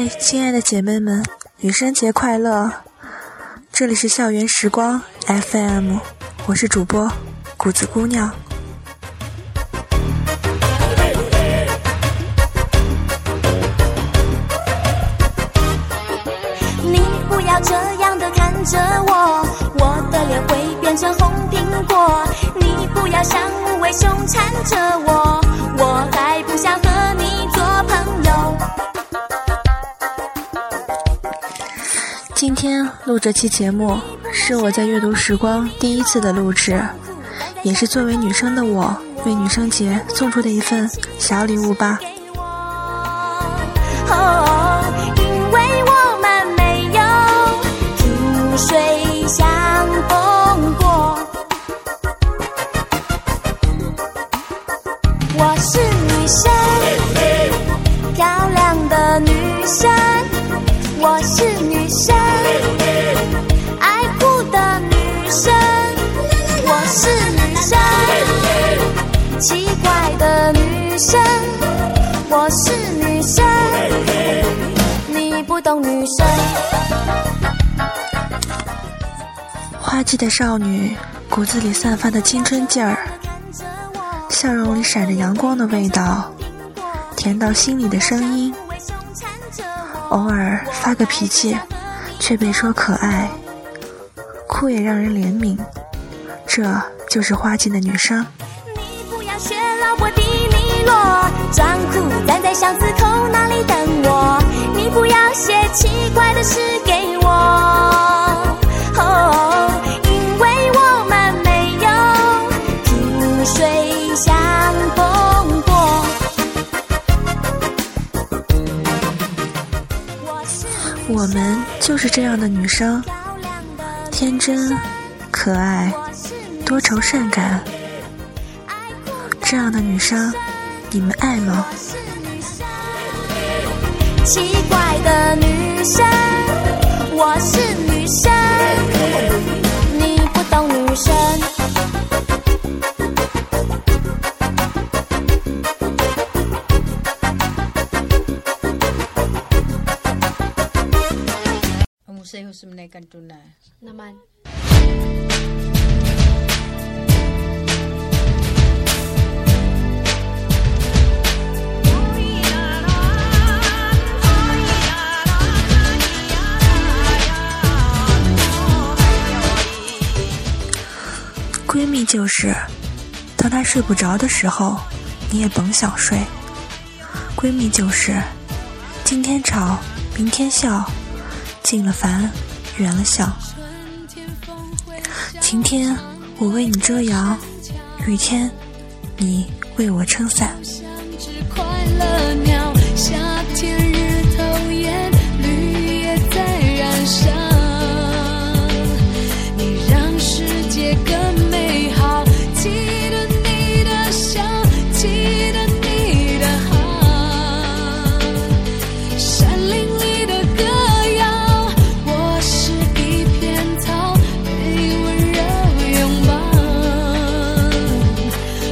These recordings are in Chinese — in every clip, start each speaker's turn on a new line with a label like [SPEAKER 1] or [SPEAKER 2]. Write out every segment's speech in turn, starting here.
[SPEAKER 1] 嗨，亲爱的姐妹们，女生节快乐！这里是校园时光 FM，我是主播谷子姑娘。
[SPEAKER 2] 你不要这样的看着我，我的脸会变成红苹果。你不要像无尾熊缠着我，
[SPEAKER 1] 天录这期节目是我在阅读时光第一次的录制，也是作为女生的我为女生节送出的一份小礼物吧。
[SPEAKER 2] 哦，因为我们没有萍水相逢过。我是女生，生。我是女生，你不懂女生。
[SPEAKER 1] 花季的少女，骨子里散发的青春劲儿，笑容里闪着阳光的味道，甜到心里的声音。偶尔发个脾气，却被说可爱，哭也让人怜悯。这就是花季的女生。
[SPEAKER 2] 老婆迪丽落，装酷站在巷子口那里等我。你不要写奇怪的诗给我，哦，因为我们没有萍水相逢过。我是
[SPEAKER 1] 我们就是这样的女生，
[SPEAKER 2] 漂亮的
[SPEAKER 1] 天真、可爱、多愁善感。这样的女生，你们爱吗？
[SPEAKER 2] 奇怪的女生，我是女生，你不懂女生。
[SPEAKER 1] 那么。就是，当他睡不着的时候，你也甭想睡。闺蜜就是，今天吵，明天笑，近了烦，远了想。晴天我为你遮阳，雨天你为我撑伞。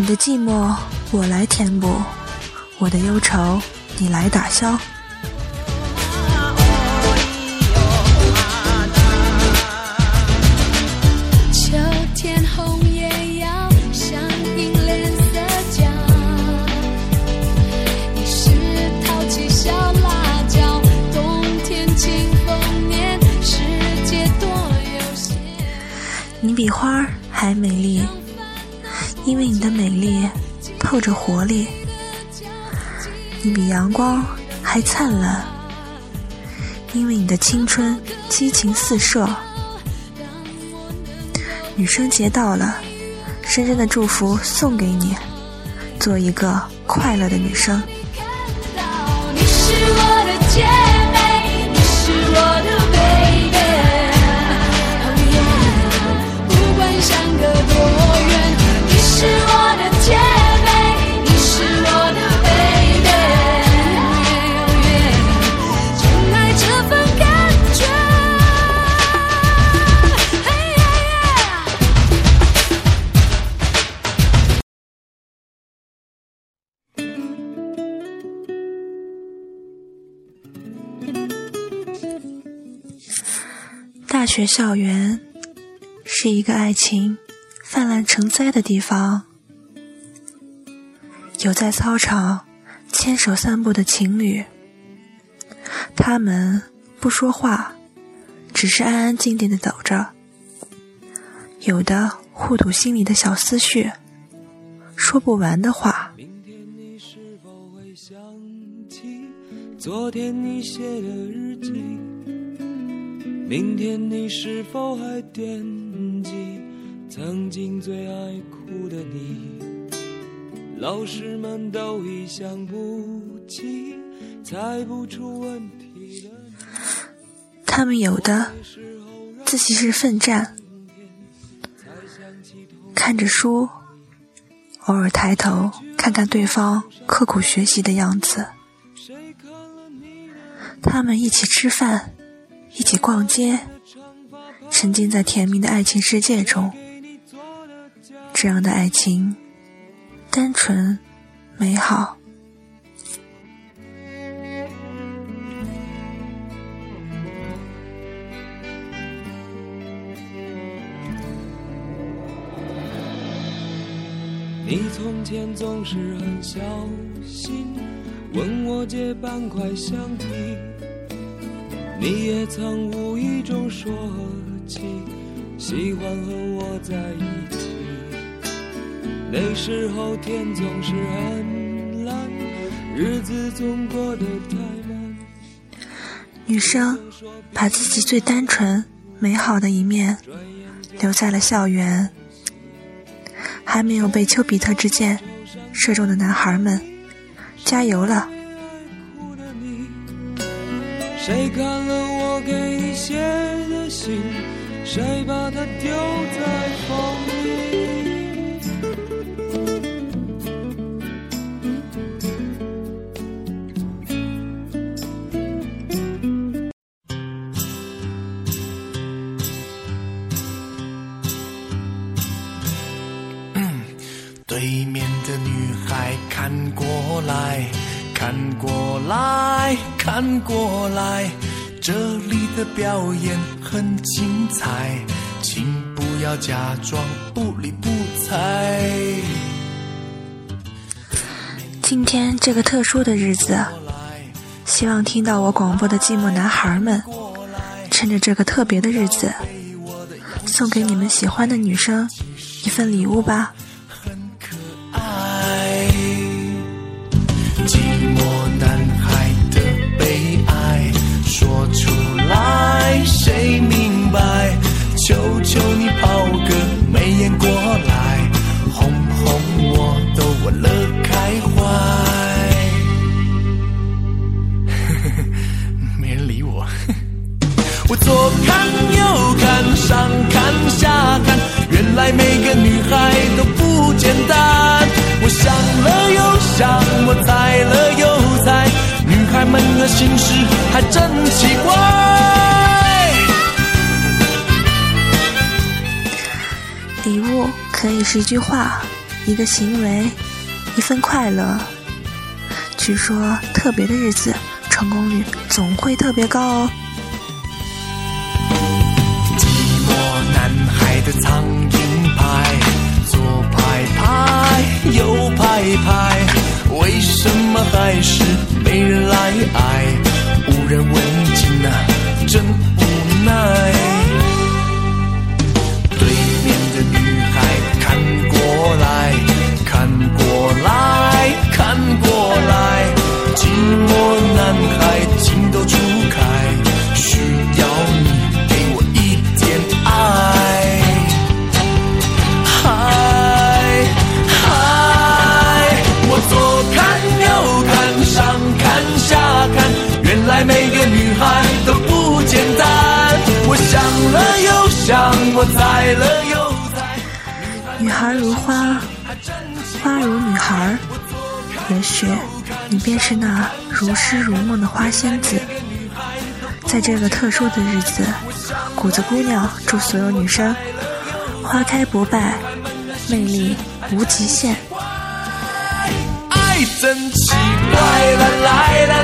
[SPEAKER 3] 你的
[SPEAKER 1] 寂寞我来填补，我的忧愁你来打消。
[SPEAKER 3] 秋天红叶要响应脸色角，你是淘气小辣椒，冬天世界多悠闲。
[SPEAKER 1] 你比花儿还美丽，因为你的美丽透着活力。你比阳光还灿烂，因为你的青春激情四射。女生节到了，深深的祝福送给你，做一个快乐的女生。学校园是一个爱情泛滥成灾的地方，有在操场牵手散步的情侣，他们不说话，只是安安静静的走着；有的互吐心里的小思绪，说不完的话。
[SPEAKER 4] 明天你是否会想起昨天你写的日记？明天你是否还惦记曾经最爱哭的你？老师们都已想不起，猜不出问题的你。
[SPEAKER 1] 他们有的自习室奋战，看着书，偶尔抬头看看对方刻苦学习的样子。他们一起吃饭，一起逛街，沉浸在甜蜜的爱情世界中。这样的爱情，单纯美好。
[SPEAKER 4] 你从前总是很小心，问我借半块橡皮。你也曾无意中说起，喜欢和我在一起。那时候天总是很蓝，日子总过得太慢。
[SPEAKER 1] 女生把自己最单纯、美好的一面留在了校园。还没有被丘比特之箭射中的男孩们，加油了！
[SPEAKER 4] 谁看了我给你写的信？谁把它丢在风里
[SPEAKER 5] 看过来，这里的表演很精彩，请不要假装不理不睬。
[SPEAKER 1] 今天这个特殊的日子，希望听到我广播的寂寞男孩们，趁着这个特别的日子，送给你们喜欢的女生一份礼物吧。
[SPEAKER 5] 我左看右看，上看下看，原来每个女孩都不简单。我想了又想，我猜了又猜，女孩们的心事还真奇怪。
[SPEAKER 1] 礼物可以是一句话、一个行为、一份快乐。据说特别的日子，成功率总会特别高哦。
[SPEAKER 5] 拍，为什么还是
[SPEAKER 1] 花，如女孩。也许你便是那如诗如梦的花仙子。在这个特殊的日子，谷子姑娘祝所有女生花开不败，魅力无极限。
[SPEAKER 5] 爱真奇怪，来来